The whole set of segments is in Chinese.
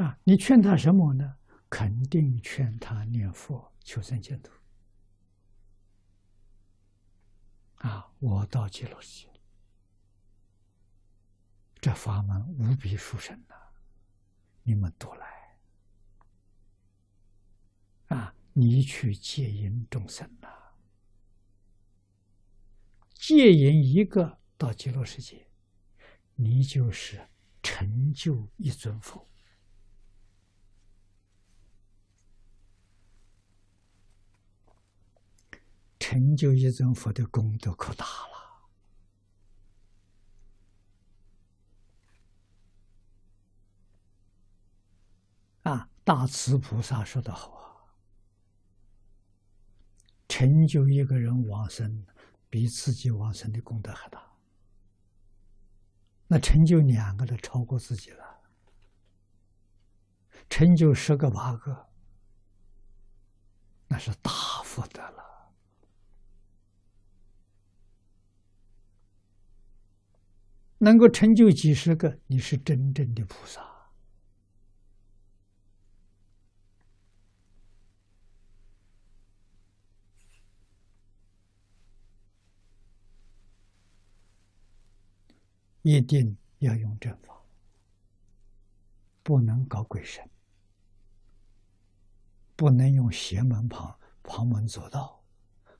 啊，你劝他什么呢？肯定劝他念佛求生净土。啊，我到极乐世界，这法门无比殊胜呐，你们都来。啊，你去戒引众生呐，戒引一个到极乐世界，你就是成就一尊佛。成就一尊佛的功德可大了啊！大慈菩萨说的好啊，成就一个人往生，比自己往生的功德还大。那成就两个的，超过自己了；成就十个八个，那是大福德了。能够成就几十个，你是真正的菩萨。一定要用正法，不能搞鬼神，不能用邪门旁旁门左道，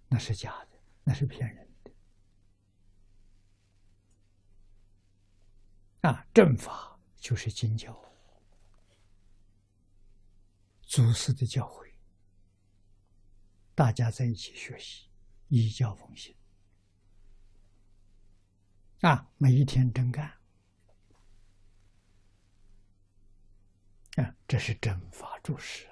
那是假的，那是骗人。啊，正法就是经教，祖师的教诲，大家在一起学习，依教奉行。啊，每一天真干，啊，这是正法注释。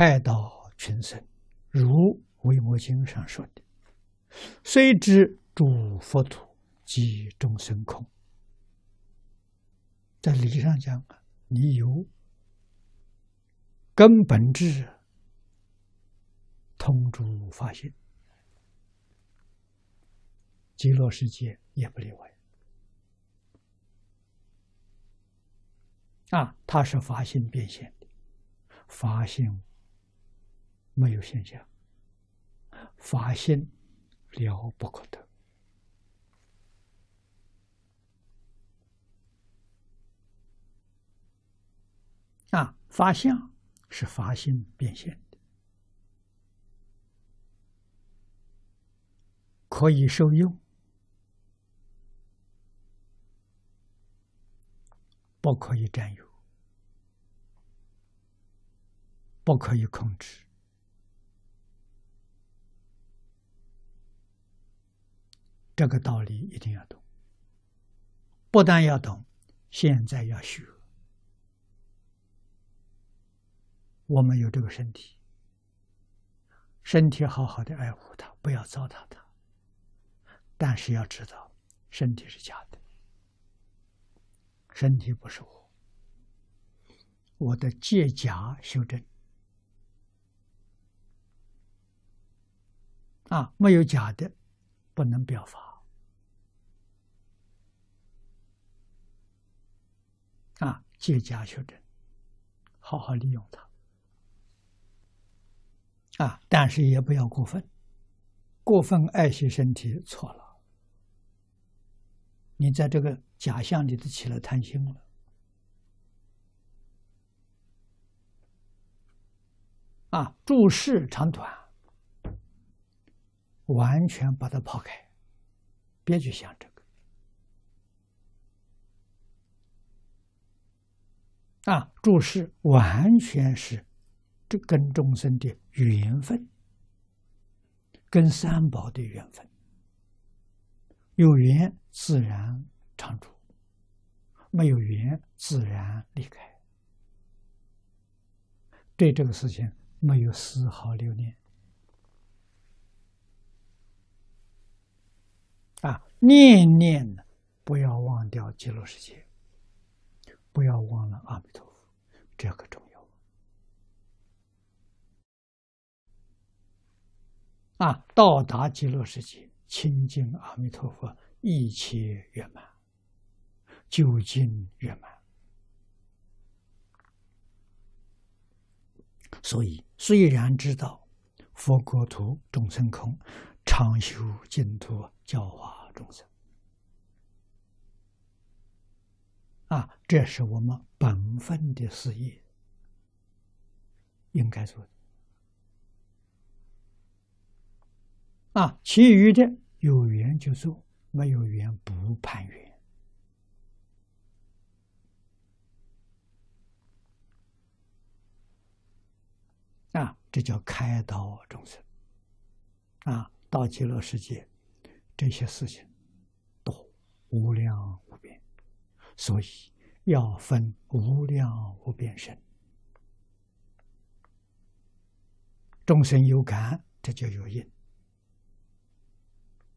开导群生，如《维摩经》上说的：“虽知诸佛土即众生空。”在理上讲，你有根本智，通诸法性，极乐世界也不例外。啊，它是法性变现的，法性。没有现象，法性了不可得啊！法相是法性变现的，可以受用，不可以占有，不可以控制。这个道理一定要懂，不但要懂，现在要学。我们有这个身体，身体好好的爱护它，不要糟蹋它。但是要知道，身体是假的，身体不是我。我的借假修正啊，没有假的，不能表法。借假修真，好好利用它。啊，但是也不要过分，过分爱惜身体错了。你在这个假象里头起了贪心了。啊，注释长短，完全把它抛开，别去想这。啊，注释完全是这跟众生的缘分，跟三宝的缘分，有缘自然常住，没有缘自然离开。对这个事情没有丝毫留恋。啊，念念不要忘掉极乐世界。不要忘了阿弥陀佛，这个重要。啊，到达极乐世界，亲近阿弥陀佛，一切圆满，究竟圆满。所以，虽然知道佛国土众生空，常修净土，教化众生。啊，这是我们本分的事业，应该做的。啊，其余的有缘就做，没有缘不攀缘。啊，这叫开导众生。啊，到极乐世界，这些事情多无量无边，所以要分无量无边身。众生有感，这就有因。